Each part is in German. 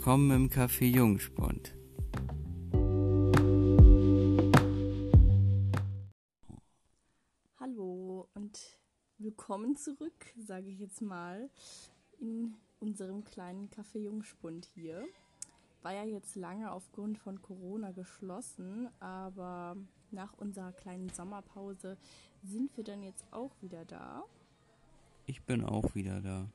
Willkommen im Café Jungspund. Hallo und willkommen zurück, sage ich jetzt mal, in unserem kleinen Café Jungspund hier. War ja jetzt lange aufgrund von Corona geschlossen, aber nach unserer kleinen Sommerpause sind wir dann jetzt auch wieder da. Ich bin auch wieder da.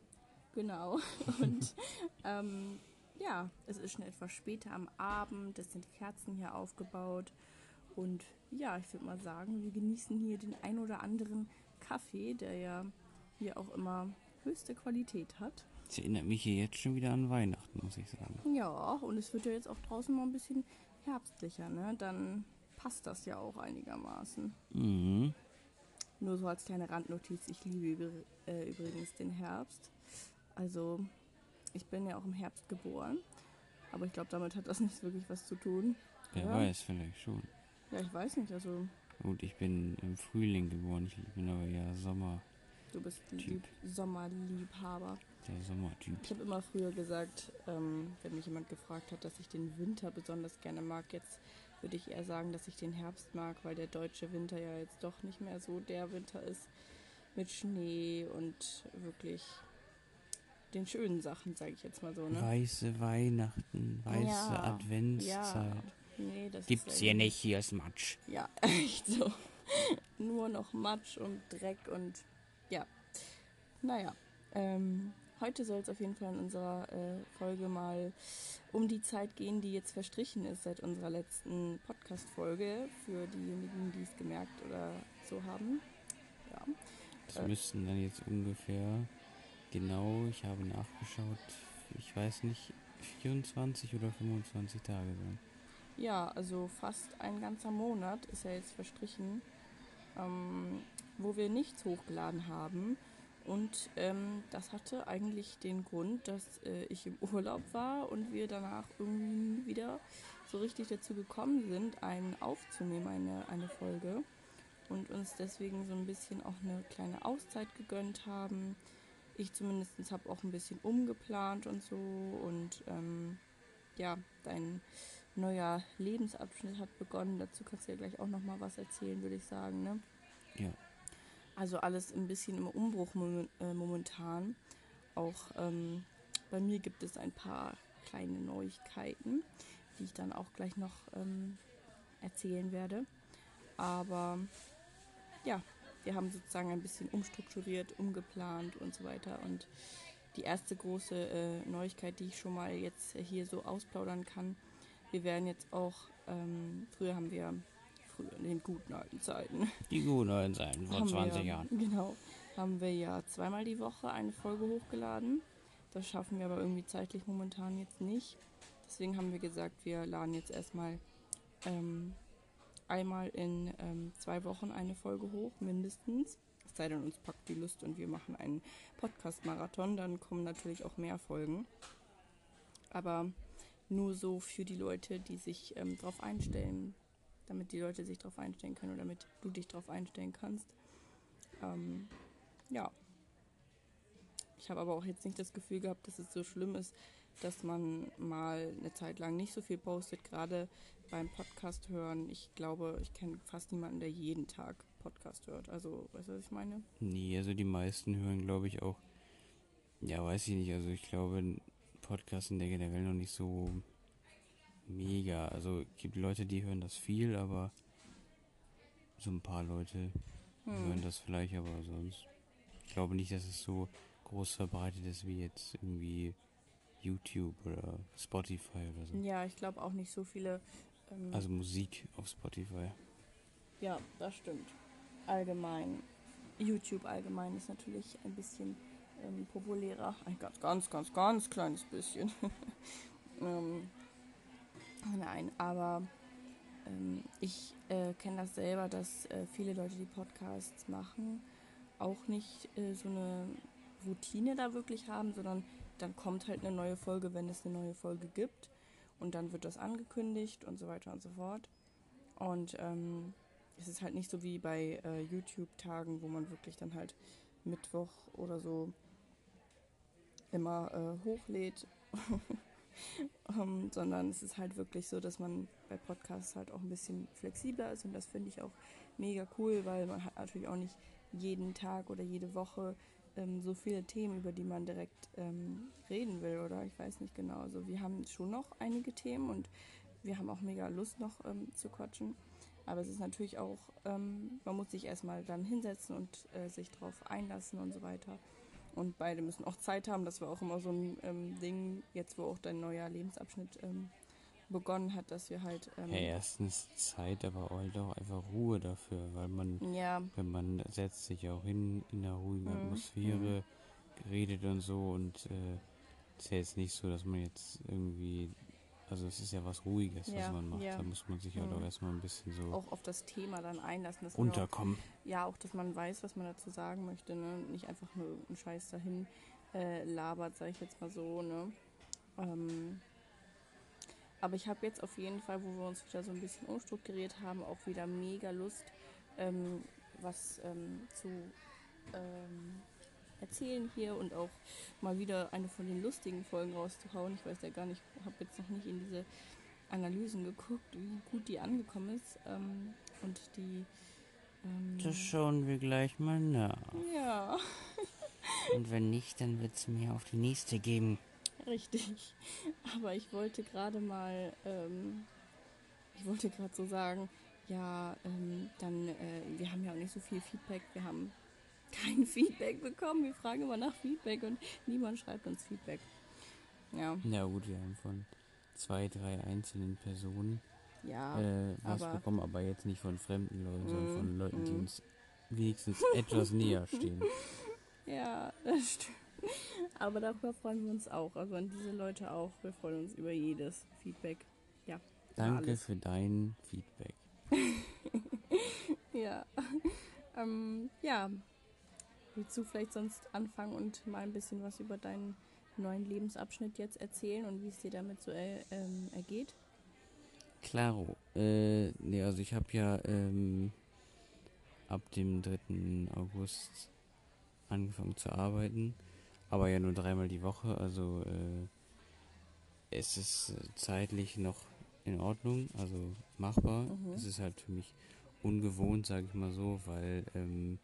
Genau. Und ähm, ja, es ist schon etwas später am Abend, es sind Kerzen hier aufgebaut. Und ja, ich würde mal sagen, wir genießen hier den ein oder anderen Kaffee, der ja hier auch immer höchste Qualität hat. Das erinnert mich hier jetzt schon wieder an Weihnachten, muss ich sagen. Ja, und es wird ja jetzt auch draußen mal ein bisschen herbstlicher, ne? Dann passt das ja auch einigermaßen. Mhm. Nur so als kleine Randnotiz, ich liebe äh, übrigens den Herbst. Also, ich bin ja auch im Herbst geboren. Aber ich glaube, damit hat das nicht wirklich was zu tun. Wer Ja. weiß, vielleicht schon. Ja, ich weiß nicht. Also, Gut, ich bin im Frühling geboren. Ich bin aber ja Sommer, du bist ein Typ. Lieb Sommerliebhaber. der Sommertyp. Ich habe immer früher gesagt, ähm, wenn mich jemand gefragt hat, dass ich den Winter besonders gerne mag, jetzt würde ich eher sagen, dass ich den Herbst mag, weil der deutsche Winter ja jetzt doch nicht mehr so der Winter ist mit Schnee und wirklich den schönen Sachen, sage ich jetzt mal so. Ne? Weiße Weihnachten, weiße Ja, Adventszeit. Nee, das Gibt's hier nicht, hier ist Matsch. Ja, echt so. Nur noch Matsch und Dreck und ja. Naja, ähm, heute soll es auf jeden Fall in unserer äh, Folge mal um die Zeit gehen, die jetzt verstrichen ist seit unserer letzten Podcast-Folge. Für diejenigen, die es gemerkt oder so haben. Ja. Das Äh. müssten dann jetzt ungefähr genau, ich habe nachgeschaut, ich weiß nicht, 24 oder 25 Tage sein. Ja, also fast ein ganzer Monat ist ja jetzt verstrichen, ähm, wo wir nichts hochgeladen haben. Und ähm, das hatte eigentlich den Grund, dass äh, ich im Urlaub war und wir danach irgendwie wieder so richtig dazu gekommen sind, einen aufzunehmen, eine, eine Folge. Und uns deswegen so ein bisschen auch eine kleine Auszeit gegönnt haben. Ich zumindest habe auch ein bisschen umgeplant und so. Und ähm, ja, dein neuer Lebensabschnitt hat begonnen. Dazu kannst du ja gleich auch noch mal was erzählen, würde ich sagen. Ne? Ja. Also alles ein bisschen im Umbruch äh, momentan. Auch ähm, bei mir gibt es ein paar kleine Neuigkeiten, die ich dann auch gleich noch ähm, erzählen werde. Aber ja, wir haben sozusagen ein bisschen umstrukturiert, umgeplant und so weiter. Und die erste große äh, Neuigkeit, die ich schon mal jetzt hier so ausplaudern kann, wir werden jetzt auch, ähm, früher haben wir, früher in den guten alten Zeiten, Die guten alten Zeiten vor haben 20 wir, Jahren. Genau, haben wir ja zweimal die Woche eine Folge hochgeladen. Das schaffen wir aber irgendwie zeitlich momentan jetzt nicht. Deswegen haben wir gesagt, wir laden jetzt erstmal ähm, einmal in ähm, zwei Wochen eine Folge hoch, mindestens. Es sei denn, uns packt die Lust und wir machen einen Podcast-Marathon, dann kommen natürlich auch mehr Folgen. Aber nur so für die Leute, die sich ähm, darauf einstellen, damit die Leute sich darauf einstellen können oder damit du dich darauf einstellen kannst. Ähm, ja. Ich habe aber auch jetzt nicht das Gefühl gehabt, dass es so schlimm ist, dass man mal eine Zeit lang nicht so viel postet, gerade beim Podcast hören. Ich glaube, ich kenne fast niemanden, der jeden Tag Podcast hört. Also, weißt du, was ich meine? Nee, also die meisten hören, glaube ich, auch. Ja, weiß ich nicht. Also ich glaube, ein Podcast in der generell noch nicht so mega. Also es gibt Leute, die hören das viel, aber so ein paar Leute hören Hm. das vielleicht, aber sonst. Ich glaube nicht, dass es so groß verbreitet ist wie jetzt irgendwie YouTube oder Spotify oder so. Ja, ich glaube auch nicht so viele. Ähm, Also Musik auf Spotify. Ja, das stimmt. Allgemein. YouTube allgemein ist natürlich ein bisschen ähm, populärer. Ein ganz, ganz, ganz, ganz kleines bisschen. ähm, nein, aber ähm, ich äh, kenne das selber, dass äh, viele Leute, die Podcasts machen, auch nicht äh, so eine Routine da wirklich haben, sondern dann kommt halt eine neue Folge, wenn es eine neue Folge gibt. Und dann wird das angekündigt und so weiter und so fort. Und ähm, es ist halt nicht so wie bei äh, YouTube-Tagen, wo man wirklich dann halt Mittwoch oder so immer äh, hochlädt. ähm, sondern es ist halt wirklich so, dass man bei Podcasts halt auch ein bisschen flexibler ist und das finde ich auch mega cool, weil man hat natürlich auch nicht jeden Tag oder jede Woche ähm, so viele Themen, über die man direkt ähm, reden will oder ich weiß nicht genau. Also wir haben schon noch einige Themen und wir haben auch mega Lust noch ähm, zu quatschen. Aber es ist natürlich auch, ähm, man muss sich erstmal dann hinsetzen und äh, sich darauf einlassen und so weiter. Und beide müssen auch Zeit haben. Das war auch immer so ein ähm, Ding, jetzt wo auch dein neuer Lebensabschnitt ähm, begonnen hat, dass wir halt. Ähm, ja, erstens Zeit, aber halt auch einfach Ruhe dafür, weil man, ja. wenn man setzt sich auch hin in einer ruhigen mhm. Atmosphäre, mhm. redet und so und äh, es ist ja jetzt nicht so, dass man jetzt irgendwie also es ist ja was Ruhiges, ja, was man macht. Ja. Da muss man sich halt mhm. auch erstmal ein bisschen so auch auf das Thema dann einlassen. Runterkommen. Auch, ja, auch, dass man weiß, was man dazu sagen möchte. Ne? Nicht einfach nur irgendeinen Scheiß dahin äh, labert, sage ich jetzt mal so. Ne? Ähm, aber ich habe jetzt auf jeden Fall, wo wir uns wieder so ein bisschen umstrukturiert haben, auch wieder mega Lust, ähm, was ähm, zu ähm, erzählen hier und auch mal wieder eine von den lustigen Folgen rauszuhauen. Ich weiß ja gar nicht, habe jetzt noch nicht in diese Analysen geguckt, wie gut die angekommen ist. Ähm, und die. Ähm, das schauen wir gleich mal nach. Ja. und wenn nicht, dann wird es mir auf die nächste geben. Richtig. Aber ich wollte gerade mal. Ähm, ich wollte gerade so sagen, ja, ähm, dann, äh, wir haben ja auch nicht so viel Feedback. Wir haben kein Feedback bekommen. Wir fragen immer nach Feedback und niemand schreibt uns Feedback. Ja. Ja gut, wir haben von zwei, drei einzelnen Personen ja, äh, was aber bekommen, aber jetzt nicht von fremden Leuten, sondern von mm, Leuten, die mm. uns wenigstens etwas näher stehen. Ja, das stimmt. Aber darüber freuen wir uns auch. Also an diese Leute auch. Wir freuen uns über jedes Feedback. Ja. Danke für dein Feedback. ja. Ähm, ja, Willst du vielleicht sonst anfangen und mal ein bisschen was über deinen neuen Lebensabschnitt jetzt erzählen und wie es dir damit so äh, ähm, ergeht? Klaro. Äh, nee, also ich habe ja ähm, ab dem 3. August angefangen zu arbeiten, aber ja nur dreimal die Woche, also äh, es ist zeitlich noch in Ordnung, also machbar. Mhm. Es ist halt für mich ungewohnt, sage ich mal so, weil ähm,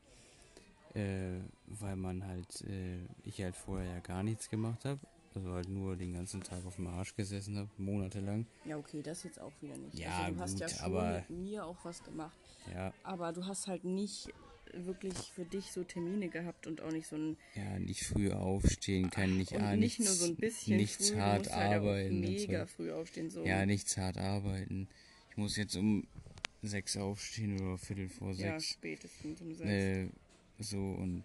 äh, weil man halt, äh, ich halt vorher ja gar nichts gemacht habe. Also halt nur den ganzen Tag auf dem Arsch gesessen habe, monatelang. Ja, okay, das jetzt auch wieder nicht. Ja, also, du gut, hast ja schon aber, mit mir auch was gemacht. Ja. Aber du hast halt nicht wirklich für dich so Termine gehabt und auch nicht so ein. Ja, nicht früh aufstehen, kann nicht und ah, nicht nichts, nur so ein bisschen nichts früh, hart arbeiten. Halt mega früh aufstehen so. Ja, nichts hart arbeiten. Ich muss jetzt um sechs aufstehen oder viertel vor sechs. Ja, spätestens um sechs. Äh, so und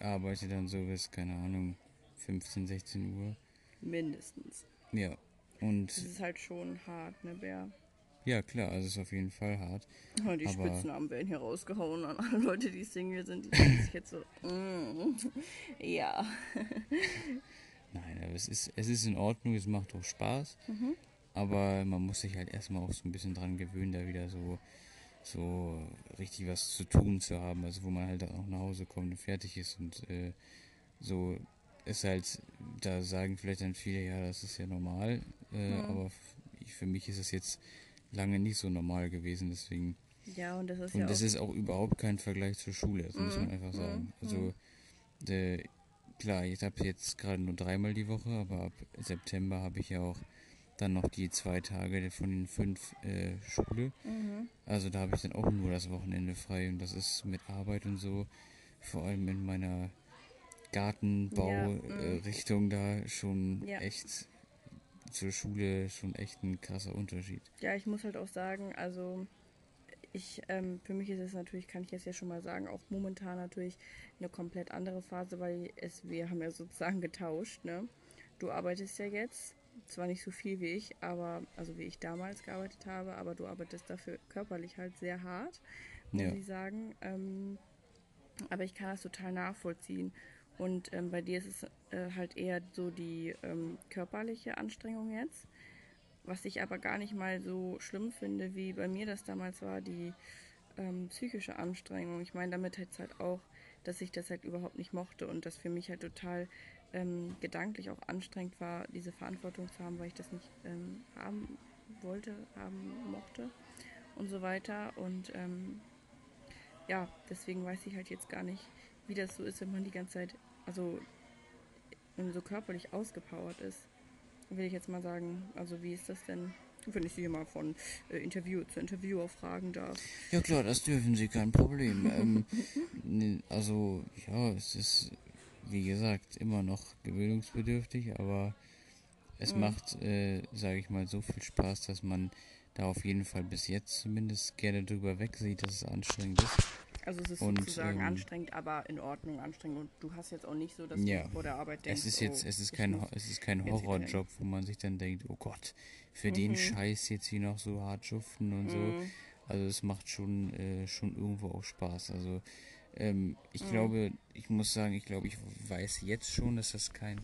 äh, arbeite dann so bis, keine Ahnung, 15, 16 Uhr. Mindestens. Ja. Und. Das ist halt schon hart, ne, Bär? Ja, klar, also es ist auf jeden Fall hart. Die aber Spitznamen werden hier rausgehauen an alle Leute, die Single sind. Die denken sich jetzt so, mm, ja. Nein, aber es ist, es ist in Ordnung, es macht auch Spaß. Mhm. Aber man muss sich halt erstmal auch so ein bisschen dran gewöhnen, da wieder so so richtig was zu tun zu haben, also wo man halt auch nach Hause kommt und fertig ist und äh, so ist halt, da sagen vielleicht dann viele, ja, das ist ja normal, äh, ja. aber für mich ist es jetzt lange nicht so normal gewesen, deswegen. Ja, und das ist und ja das ist auch überhaupt kein Vergleich zur Schule, das mhm. muss man einfach sagen. Mhm. Also, äh, klar, ich habe jetzt gerade nur dreimal die Woche, aber ab September habe ich ja auch dann noch die zwei Tage von den fünf äh, Schule. Mhm. Also da habe ich dann auch nur das Wochenende frei und das ist mit Arbeit und so, vor allem in meiner Gartenbau-Richtung ja, mhm. äh, da schon ja. echt zur Schule schon echt ein krasser Unterschied. Ja, ich muss halt auch sagen, also ich, ähm, für mich ist es natürlich, kann ich jetzt ja schon mal sagen, auch momentan natürlich eine komplett andere Phase, weil es, wir haben ja sozusagen getauscht, ne? Du arbeitest ja jetzt zwar nicht so viel wie ich, aber also wie ich damals gearbeitet habe, aber du arbeitest dafür körperlich halt sehr hart, muss ja. ich sagen. Ähm, aber ich kann das total nachvollziehen. Und ähm, bei dir ist es äh, halt eher so die ähm, körperliche Anstrengung jetzt, was ich aber gar nicht mal so schlimm finde, wie bei mir das damals war, die ähm, psychische Anstrengung. Ich meine damit jetzt halt auch, dass ich das halt überhaupt nicht mochte und das für mich halt total ähm, gedanklich auch anstrengend war, diese Verantwortung zu haben, weil ich das nicht ähm, haben wollte, haben mochte und so weiter. Und ähm, ja, deswegen weiß ich halt jetzt gar nicht, wie das so ist, wenn man die ganze Zeit, also wenn man so körperlich ausgepowert ist. Will ich jetzt mal sagen, also wie ist das denn, wenn ich Sie hier mal von äh, Interview zu Interview auch fragen darf? Ja klar, das dürfen Sie, kein Problem. ähm, also ja, es ist wie gesagt immer noch gewöhnungsbedürftig, aber es mhm. macht, äh, sage ich mal, so viel Spaß, dass man da auf jeden Fall bis jetzt zumindest gerne drüber wegsieht, dass es anstrengend ist. Also es ist und, sozusagen ähm, anstrengend, aber in Ordnung anstrengend. Und du hast jetzt auch nicht so, dass ja, du vor der Arbeit denkst, es ist jetzt, oh, es ist kein, es ist kein Horrorjob, wo man sich dann denkt, oh Gott, für mhm. den Scheiß jetzt hier noch so hart schuften und mhm. so. Also es macht schon, äh, schon irgendwo auch Spaß. Also ähm, ich mhm. glaube, ich muss sagen, ich glaube, ich weiß jetzt schon, dass das kein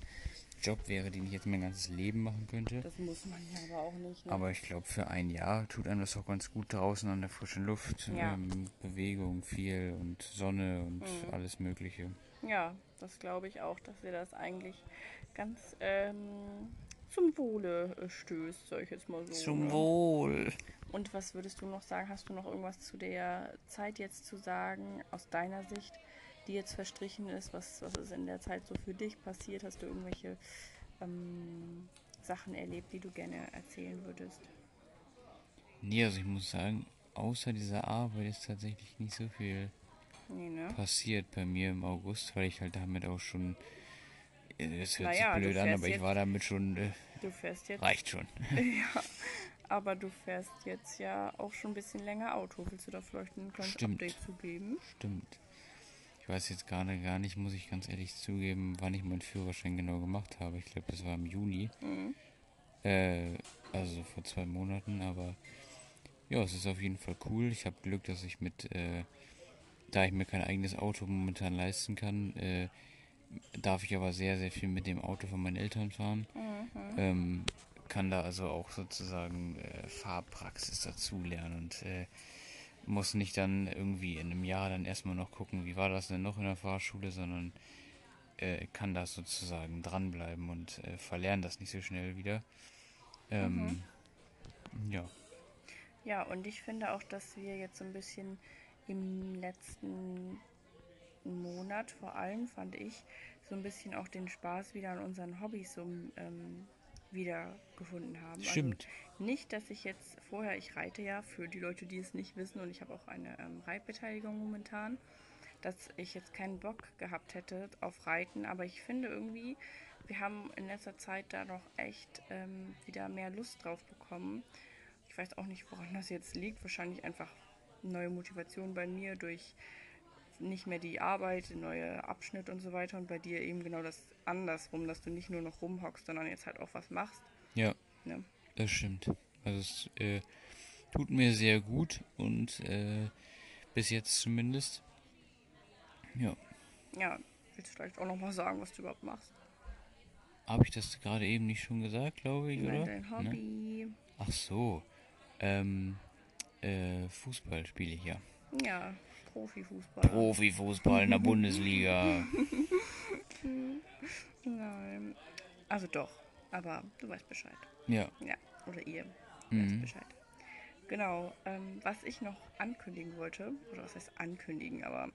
Job wäre, den ich jetzt mein ganzes Leben machen könnte. Das muss man ja aber auch nicht. Ne? Aber ich glaube, für ein Jahr tut einem das auch ganz gut draußen an der frischen Luft. Ja. Ähm, Bewegung viel und Sonne und mhm. alles Mögliche. Ja, das glaube ich auch, dass wir das eigentlich ganz ähm, zum Wohle äh, stößt, sag ich jetzt mal so. Zum ne? Wohl. Und was würdest du noch sagen? Hast du noch irgendwas zu der Zeit jetzt zu sagen, aus deiner Sicht? Die jetzt verstrichen ist? Was, was ist in der Zeit so für dich passiert? Hast du irgendwelche ähm, Sachen erlebt, die du gerne erzählen würdest? Nee, also ich muss sagen, außer dieser Arbeit ist tatsächlich nicht so viel nee, ne? passiert bei mir im August, weil ich halt damit auch schon. Äh, das hört naja, sich blöd an, aber ich war damit schon. Äh, du fährst jetzt. Reicht schon. ja. Aber du fährst jetzt ja auch schon ein bisschen länger Auto. Willst du da vielleicht ein kleines Stimmt. Update zu geben? Stimmt. Ich weiß jetzt gerade gar nicht, muss ich ganz ehrlich zugeben, wann ich meinen Führerschein genau gemacht habe. Ich glaube, das war im Juni. Mhm. Äh, also vor zwei Monaten, aber ja, es ist auf jeden Fall cool. Ich habe Glück, dass ich mit, äh, da ich mir kein eigenes Auto momentan leisten kann, äh, darf ich aber sehr, sehr viel mit dem Auto von meinen Eltern fahren. Mhm. Ähm, kann da also auch sozusagen äh, Fahrpraxis dazu lernen und äh, muss nicht dann irgendwie in einem Jahr dann erstmal noch gucken, wie war das denn noch in der Fahrschule, sondern äh, kann das sozusagen dranbleiben und äh, verlernen das nicht so schnell wieder. Ähm, mhm. Ja. Ja, und ich finde auch, dass wir jetzt so ein bisschen im letzten Monat vor allem, fand ich, so ein bisschen auch den Spaß wieder an unseren Hobbys so ähm, wiedergefunden haben. Also Stimmt. Also nicht, dass ich jetzt vorher, ich reite ja für die Leute, die es nicht wissen und ich habe auch eine ähm, Reitbeteiligung momentan, dass ich jetzt keinen Bock gehabt hätte auf Reiten, aber ich finde irgendwie, wir haben in letzter Zeit da noch echt ähm, wieder mehr Lust drauf bekommen. Ich weiß auch nicht, woran das jetzt liegt. Wahrscheinlich einfach neue Motivation bei mir durch nicht mehr die Arbeit, neue Abschnitt und so weiter und bei dir eben genau das andersrum, dass du nicht nur noch rumhockst, sondern jetzt halt auch was machst. Ja, ne? das stimmt. Also es äh, tut mir sehr gut und äh, bis jetzt zumindest. Ja. Ja, willst du vielleicht auch noch mal sagen, was du überhaupt machst? Habe ich das gerade eben nicht schon gesagt, glaube ich, Nein, oder? Dein? Hobby. Ne? Ach so. Ähm, äh, Fußball spiele ich ja. Ja, Profifußball. Profifußball in der Bundesliga. Nein. Also doch, aber du weißt Bescheid. Ja. Ja, oder ihr mhm. weißt Bescheid. Genau, ähm, was ich noch ankündigen wollte, oder was heißt ankündigen, aber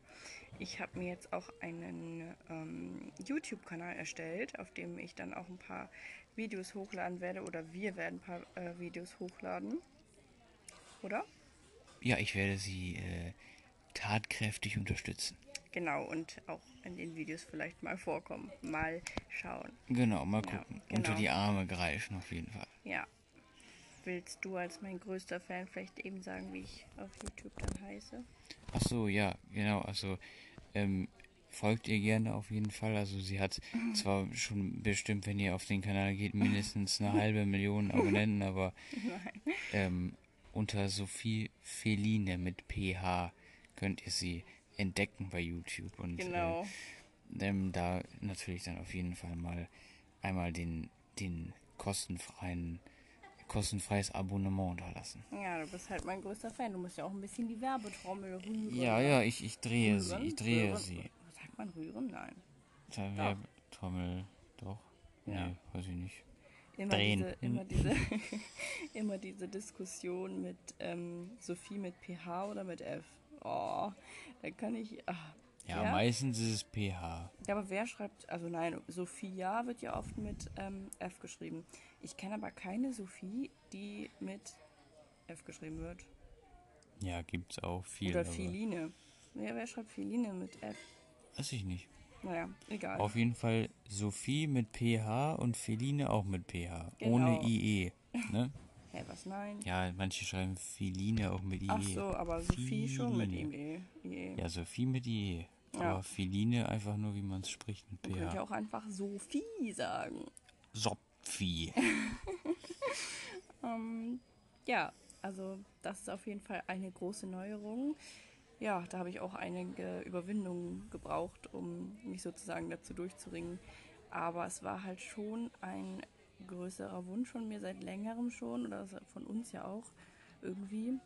ich habe mir jetzt auch einen ähm, YouTube-Kanal erstellt, auf dem ich dann auch ein paar Videos hochladen werde, oder wir werden ein paar äh, Videos hochladen. Oder? Ja, ich werde sie äh, tatkräftig unterstützen. Genau, und auch in den Videos vielleicht mal vorkommen. Mal schauen. Genau, mal gucken. Ja, genau. Unter die Arme greifen auf jeden Fall. Ja. Willst du als mein größter Fan vielleicht eben sagen, wie ich auf YouTube dann heiße? Ach so, ja, genau. Also ähm, folgt ihr gerne auf jeden Fall. Also sie hat zwar schon bestimmt, wenn ihr auf den Kanal geht, mindestens eine halbe Million Abonnenten, aber ähm, unter Sophie Feline mit PH könnt ihr sie entdecken bei YouTube und genau. äh, ähm, da natürlich dann auf jeden Fall mal einmal den, den kostenfreien kostenfreies Abonnement da lassen. Ja, du bist halt mein größter Fan. Du musst ja auch ein bisschen die Werbetrommel rühren. Ja, ja, ich, ich drehe rühren? sie. Ich drehe rühren? sie. Sagt man rühren? Nein. Der Werbetrommel. Doch. Ja. Nee, weiß ich nicht. Immer Drehen. diese, immer diese, immer diese Diskussion mit ähm, Sophie mit PH oder mit F. Oh, da kann ich. Ach, Ja, Ja? meistens ist es pH. Ja, aber wer schreibt, also nein, Sophia wird ja oft mit ähm, F geschrieben. Ich kenne aber keine Sophie, die mit F geschrieben wird. Ja, gibt's auch viel. Oder Philine. Ja, wer schreibt Philine mit F? Weiß ich nicht. Naja, egal. Auf jeden Fall Sophie mit PH und Feline auch mit PH. Genau. Ohne IE. Ne? Hä, was nein? Ja, manche schreiben Feline auch mit IE. Ach so, aber Sophie schon mit Philine. IE. IE. Ja, Sophie mit IE. Ja. Aber Feline einfach nur, wie man es spricht mit Man könnte ja PH. auch einfach Sophie sagen. Sophie. Ähm, ja, also das ist auf jeden Fall eine große Neuerung. Ja, da habe ich auch einige Überwindungen gebraucht, um mich sozusagen dazu durchzuringen. Aber es war halt schon ein größerer Wunsch von mir seit längerem schon oder von uns ja auch irgendwie.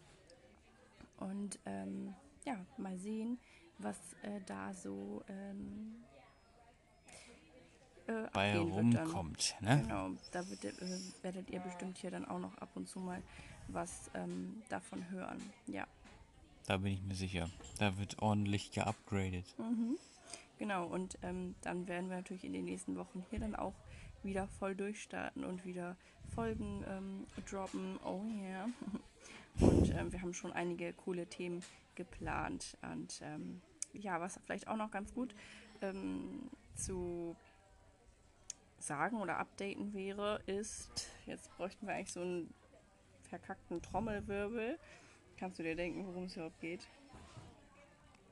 Und ähm, ja, mal sehen, was äh, da so ähm, äh, Bei rumkommt. Ne? Genau, da wird, äh, werdet ihr bestimmt hier dann auch noch ab und zu mal was ähm, davon hören. Ja, Da bin ich mir sicher. Da wird ordentlich geupgradet. genau. Und ähm, dann werden wir natürlich in den nächsten Wochen hier dann auch wieder voll durchstarten und wieder Folgen ähm, droppen. Oh yeah. Und ähm, wir haben schon einige coole Themen geplant. Und ähm, ja, was vielleicht auch noch ganz gut ähm, zu sagen oder updaten wäre, ist, jetzt bräuchten wir eigentlich so einen verkackten Trommelwirbel. Kannst du dir denken, worum es überhaupt geht?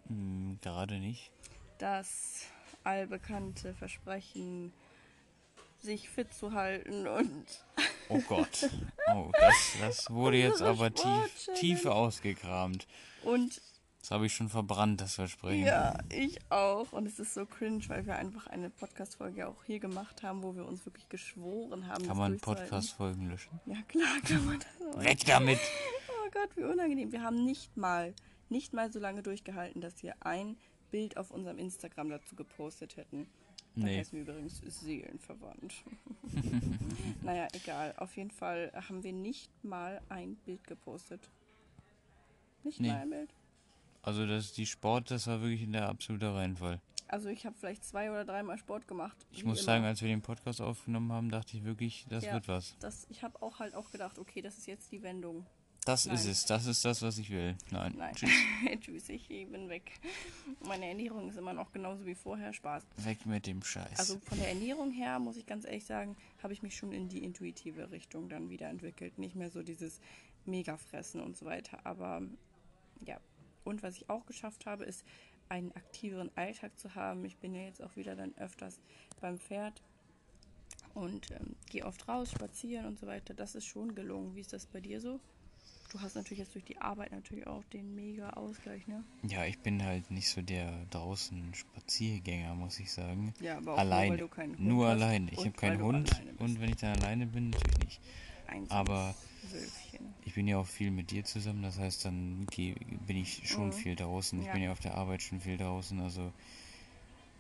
Hm, gerade nicht. Das allbekannte Versprechen, sich fit zu halten und Oh Gott. Oh, das, das wurde jetzt aber tief, tief ausgekramt. und Das habe ich schon verbrannt, das Versprechen. Ja, ich auch. Und es ist so cringe, weil wir einfach eine Podcast-Folge auch hier gemacht haben, wo wir uns wirklich geschworen haben. Kann man. Podcast-Folgen löschen? Ja, klar kann man das. Weg damit! Oh Gott, wie unangenehm. Wir haben nicht mal, nicht mal so lange durchgehalten, dass wir ein Bild auf unserem Instagram dazu gepostet hätten. Da Nee. heißen wir übrigens seelenverwandt. naja, egal. Auf jeden Fall haben wir nicht mal ein Bild gepostet. Nicht Nee. mal ein Bild. Also das die Sport, das war wirklich in der absolute Reinfall. Also ich habe vielleicht zwei oder dreimal Sport gemacht. Ich muss immer. sagen, als wir den Podcast aufgenommen haben, dachte ich wirklich, das Ja. wird was. Das, ich habe auch halt auch gedacht, okay, das ist jetzt die Wendung. Das Nein. ist es, das ist das, was ich will. Nein. Nein. Tschüss. Tschüss, ich bin weg. Meine Ernährung ist immer noch genauso wie vorher. Spaß. Weg mit dem Scheiß. Also von der Ernährung her, muss ich ganz ehrlich sagen, habe ich mich schon in die intuitive Richtung dann wieder entwickelt. Nicht mehr so dieses Mega-Fressen und so weiter. Aber ja. Und was ich auch geschafft habe, ist einen aktiveren Alltag zu haben. Ich bin ja jetzt auch wieder dann öfters beim Pferd und ähm, gehe oft raus, spazieren und so weiter. Das ist schon gelungen. Wie ist das bei dir so? Du hast natürlich jetzt durch die Arbeit natürlich auch den mega Ausgleich, ne? ja, ich bin halt nicht so der draußen Spaziergänger, muss ich sagen. Ja, aber auch alleine. nur, weil du keinen Hund Nur alleine. Ich habe keinen Hund und wenn ich dann alleine bin, natürlich nicht. Einsames aber- Wölfchen. Ich bin ja auch viel mit dir zusammen, das heißt, dann geh, bin ich schon Mhm. viel draußen. Ich Ja. bin ja auf der Arbeit schon viel draußen. Also,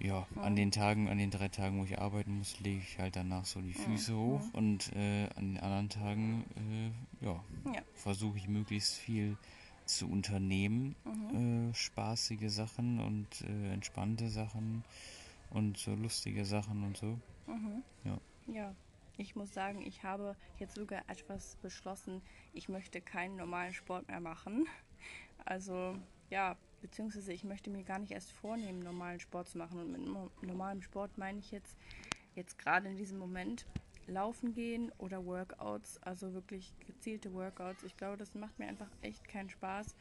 ja, an den Tagen, an den drei Tagen, wo ich arbeiten muss, lege ich halt danach so die Füße Mhm. hoch und äh, an den anderen Tagen, äh, ja, Ja. versuche ich möglichst viel zu unternehmen. Mhm. Äh, spaßige Sachen und äh, entspannte Sachen und so lustige Sachen und so. Mhm. Ja. Ja, ich muss sagen, ich habe jetzt sogar etwas beschlossen, ich möchte keinen normalen Sport mehr machen. Also, ja, beziehungsweise ich möchte mir gar nicht erst vornehmen, normalen Sport zu machen. Und mit no- normalem Sport meine ich jetzt, jetzt gerade in diesem Moment, laufen gehen oder Workouts, also wirklich gezielte Workouts. Ich glaube, das macht mir einfach echt keinen Spaß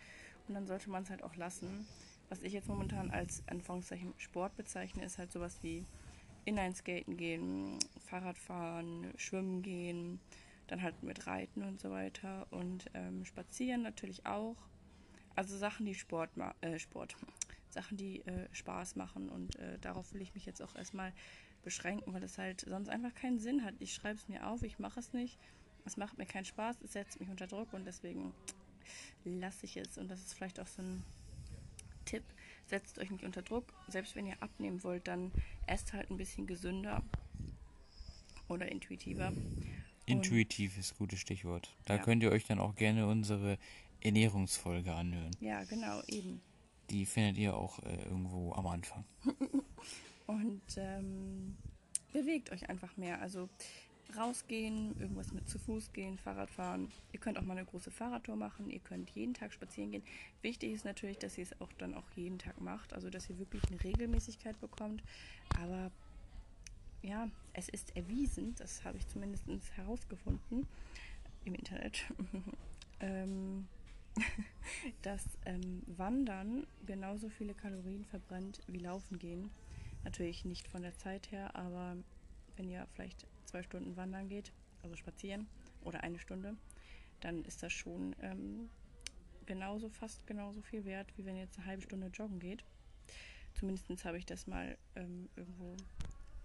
und dann sollte man es halt auch lassen. Was ich jetzt momentan als Anführungszeichen Sport bezeichne, ist halt sowas wie Inlineskaten gehen, Fahrradfahren, Schwimmen gehen, dann halt mit Reiten und so weiter und ähm, Spazieren natürlich auch. Also Sachen, die Sport, äh, Sport, Sachen, die äh, Spaß machen und äh, darauf will ich mich jetzt auch erstmal beschränken, weil es halt sonst einfach keinen Sinn hat. Ich schreibe es mir auf, ich mache es nicht, es macht mir keinen Spaß, es setzt mich unter Druck und deswegen lasse ich es. Und das ist vielleicht auch so ein Tipp, setzt euch nicht unter Druck. Selbst wenn ihr abnehmen wollt, dann esst halt ein bisschen gesünder. oder intuitiver. Intuitiv ist ein gutes Stichwort. Da Ja. könnt ihr euch dann auch gerne unsere Ernährungsfolge anhören. Ja, genau, eben. Die findet ihr auch äh, irgendwo am Anfang. Und ähm, bewegt euch einfach mehr. Also rausgehen, irgendwas mit zu Fuß gehen, Fahrrad fahren. Ihr könnt auch mal eine große Fahrradtour machen. Ihr könnt jeden Tag spazieren gehen. Wichtig ist natürlich, dass ihr es auch dann auch jeden Tag macht. Also dass ihr wirklich eine Regelmäßigkeit bekommt. Aber ja, es ist erwiesen, das habe ich zumindest herausgefunden im Internet, ähm, dass ähm, Wandern genauso viele Kalorien verbrennt wie Laufen gehen. Natürlich nicht von der Zeit her, aber wenn ihr vielleicht zwei Stunden wandern geht, also spazieren oder eine Stunde, dann ist das schon ähm, genauso, fast genauso viel wert, wie wenn ihr jetzt eine halbe Stunde joggen geht. Zumindest habe ich das mal ähm, irgendwo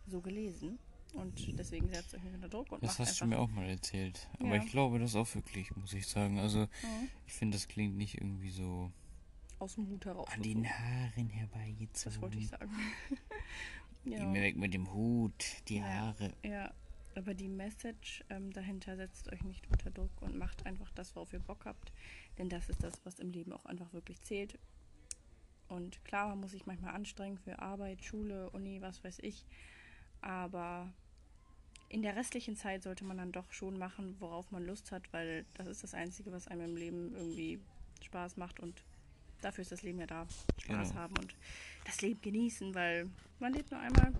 so gelesen. Und deswegen setzt euch nicht unter Druck und Das hast du mir auch mal erzählt. Aber Ja. ich glaube das auch wirklich, muss ich sagen. Also Mhm. ich finde, das klingt nicht irgendwie so aus dem Hut heraus. an den Haaren herbeigezogen. Das wollte ich sagen. Geh ja. mir weg mit dem Hut, die Ja. Haare. ja, aber die Message ähm, dahinter setzt euch nicht unter Druck und macht einfach das, worauf ihr Bock habt. Denn das ist das, was im Leben auch einfach wirklich zählt. Und klar, man muss sich manchmal anstrengen für Arbeit, Schule, Uni, was weiß ich. Aber in der restlichen Zeit sollte man dann doch schon machen, worauf man Lust hat, weil das ist das Einzige, was einem im Leben irgendwie Spaß macht und dafür ist das Leben ja da. Spaß Genau. haben und das Leben genießen, weil man lebt nur einmal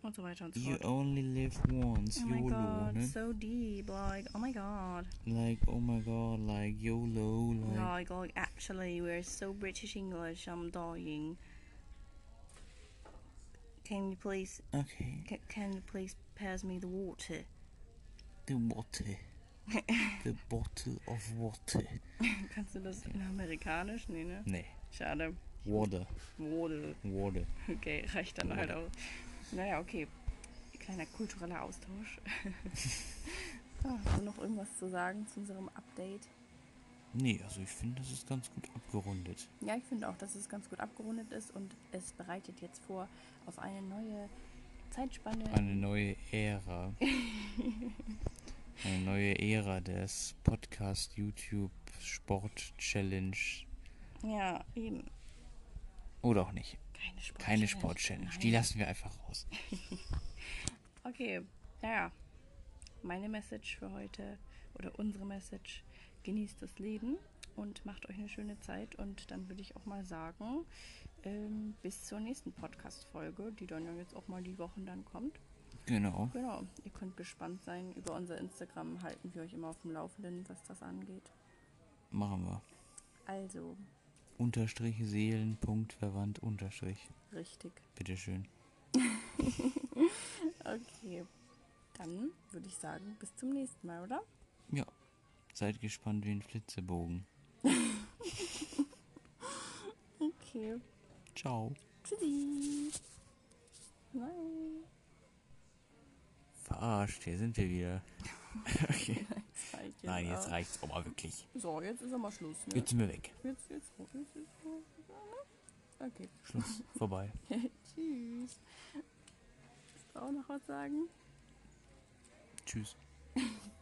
und so weiter und so You fort. only live once, Oh my YOLO, god, ne? so deep, like, oh my god. Like, oh my god, like YOLO, like. Like, like, actually, we're so British English, I'm dying. Can you please, Okay, can you please pass me the water? the water. the bottle of water. Kannst du das in Amerikanisch? Nee, ne? Nee, Schade. water, Water. water. Okay, reicht dann halt Water. auch. Naja, okay. Kleiner kultureller Austausch. ah, hast du noch irgendwas zu sagen zu unserem Update? Nee, also ich finde, das ist ganz gut abgerundet. Ja, ich finde auch, dass es ganz gut abgerundet ist und es bereitet jetzt vor auf eine neue Zeitspanne. Eine neue Ära. Eine neue Ära des Podcast, YouTube, Sport, Challenge. Ja, eben. Oder auch nicht. Keine Sport. Keine Sport-Challenge. Die lassen wir einfach raus. Okay, naja. Meine Message für heute oder unsere Message: genießt das Leben und macht euch eine schöne Zeit. Und dann würde ich auch mal sagen, ähm, bis zur nächsten Podcast-Folge, die dann ja jetzt auch mal die Wochen dann kommt. Genau. Genau, ihr könnt gespannt sein. Über unser Instagram halten wir euch immer auf dem Laufenden, was das angeht. Machen wir. Also, Unterstrich Seelen, Punkt, verwandt, Unterstrich. richtig. Bitteschön. Okay, dann würde ich sagen, bis zum nächsten Mal, oder? Ja. Seid gespannt wie ein Flitzebogen. Okay. Ciao. Tschüssi. Nein. Verarscht, hier sind wir wieder. okay. Reicht Nein, auch. jetzt reicht's aber wirklich. So, jetzt ist aber Schluss. Ne? Jetzt sind wir weg. Jetzt, jetzt, jetzt, jetzt, jetzt, Okay. Schluss. Vorbei. Tschüss. Willst du auch noch was sagen? Tschüss.